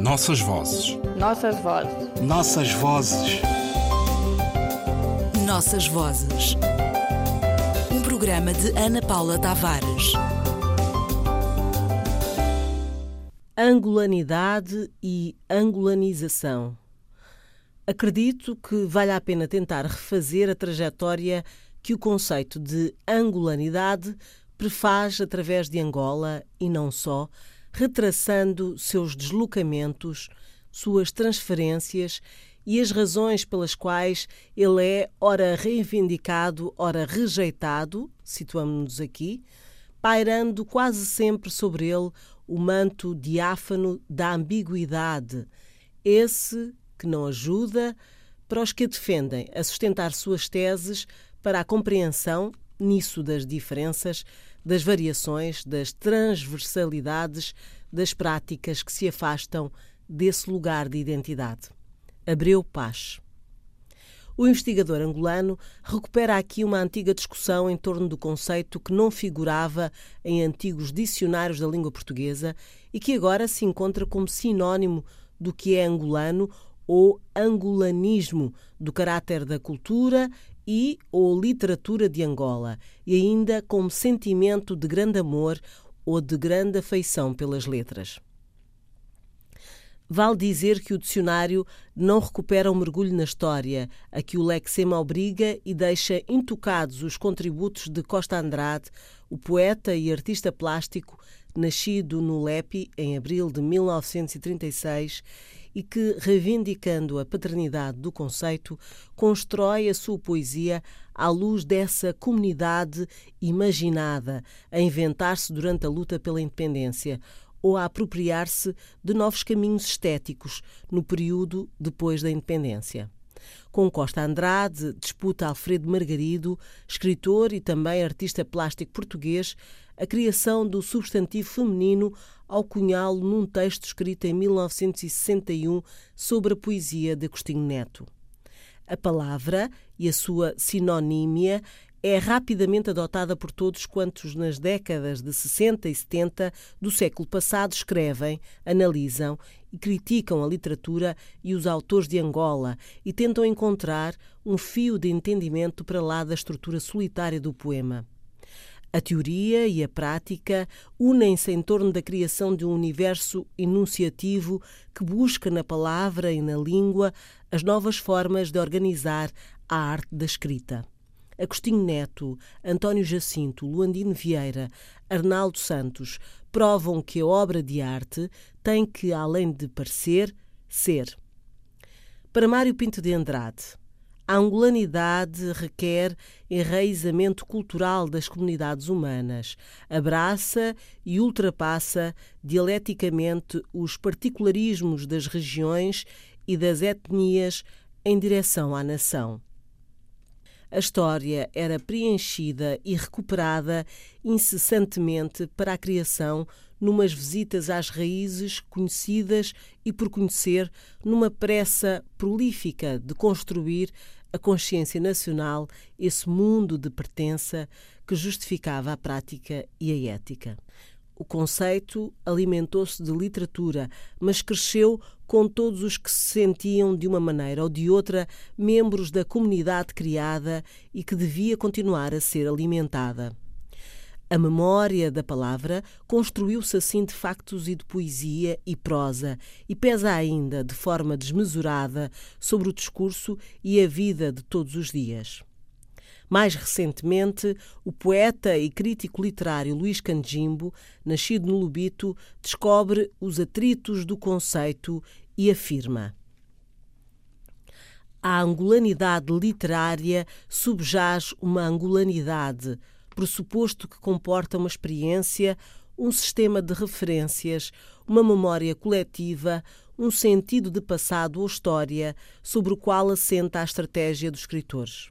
Nossas vozes. Nossas vozes. Nossas vozes. Nossas vozes. Um programa de Ana Paula Tavares. Angolanidade e angolanização. Acredito que vale a pena tentar refazer a trajetória que o conceito de angolanidade prefaz através de Angola e não só, retraçando seus deslocamentos, suas transferências e as razões pelas quais ele é ora reivindicado, ora rejeitado, situamos-nos aqui, pairando quase sempre sobre ele o manto diáfano da ambiguidade, esse que não ajuda para os que a defendem a sustentar suas teses para a compreensão, nisso das diferenças, das variações, das transversalidades, das práticas que se afastam desse lugar de identidade. Abreu Paz. O investigador angolano recupera aqui uma antiga discussão em torno do conceito que não figurava em antigos dicionários da língua portuguesa e que agora se encontra como sinónimo do que é angolano ou angolanismo, do caráter da cultura e ou literatura de Angola, e ainda como sentimento de grande amor ou de grande afeição pelas letras. Vale dizer que o dicionário não recupera um mergulho na história, a que o Lexema obriga e deixa intocados os contributos de Costa Andrade, o poeta e artista plástico, nascido no Lepi em abril de 1936 e que, reivindicando a paternidade do conceito, constrói a sua poesia à luz dessa comunidade imaginada a inventar-se durante a luta pela independência, ou a apropriar-se de novos caminhos estéticos no período depois da independência. Com Costa Andrade, disputa Alfredo Margarido, escritor e também artista plástico português, a criação do substantivo feminino ao cunhá-lo num texto escrito em 1961 sobre a poesia de Agostinho Neto. A palavra e a sua sinonímia é rapidamente adotada por todos quantos nas décadas de 60 e 70 do século passado escrevem, analisam e criticam a literatura e os autores de Angola e tentam encontrar um fio de entendimento para lá da estrutura solitária do poema. A teoria e a prática unem-se em torno da criação de um universo enunciativo que busca na palavra e na língua as novas formas de organizar a arte da escrita. Agostinho Neto, António Jacinto, Luandino Vieira, Arnaldo Santos provam que a obra de arte tem que, além de parecer, ser. Para Mário Pinto de Andrade, a angolanidade requer enraizamento cultural das comunidades humanas, abraça e ultrapassa dialeticamente os particularismos das regiões e das etnias em direção à nação. A história era preenchida e recuperada incessantemente para a criação numas visitas às raízes conhecidas e por conhecer, numa pressa prolífica de construir a consciência nacional, esse mundo de pertença que justificava a prática e a ética. O conceito alimentou-se de literatura, mas cresceu com todos os que se sentiam, de uma maneira ou de outra, membros da comunidade criada e que devia continuar a ser alimentada. A memória da palavra construiu-se assim de factos e de poesia e prosa, e pesa ainda, de forma desmesurada, sobre o discurso e a vida de todos os dias. Mais recentemente, o poeta e crítico literário Luís Canjimbo, nascido no Lubito, descobre os atritos do conceito e afirma: A angolanidade literária subjaz uma angolanidade, pressuposto que comporta uma experiência, um sistema de referências, uma memória coletiva, um sentido de passado ou história sobre o qual assenta a estratégia dos escritores.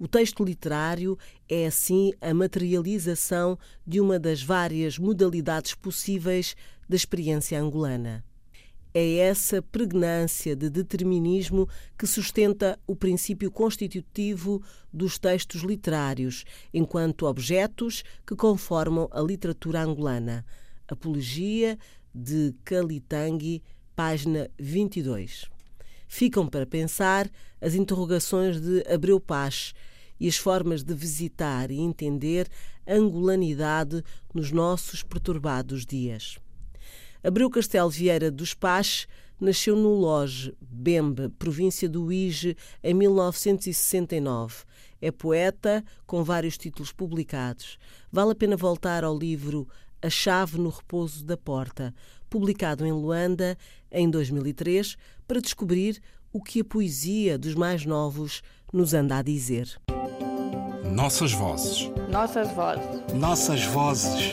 O texto literário é, assim, a materialização de uma das várias modalidades possíveis da experiência angolana. É essa pregnância de determinismo que sustenta o princípio constitutivo dos textos literários, enquanto objetos que conformam a literatura angolana. Apologia de Kalitangi, página 22. Ficam para pensar as interrogações de Abreu Paz e as formas de visitar e entender a angolanidade nos nossos perturbados dias. Abreu Castelo Vieira dos Paz nasceu no Loge, Bembe, província do Uíge, em 1969. É poeta, com vários títulos publicados. Vale a pena voltar ao livro A Chave no Repouso da Porta, publicado em Luanda em 2003, para descobrir o que a poesia dos mais novos nos anda a dizer. Nossas vozes. Nossas vozes. Nossas vozes.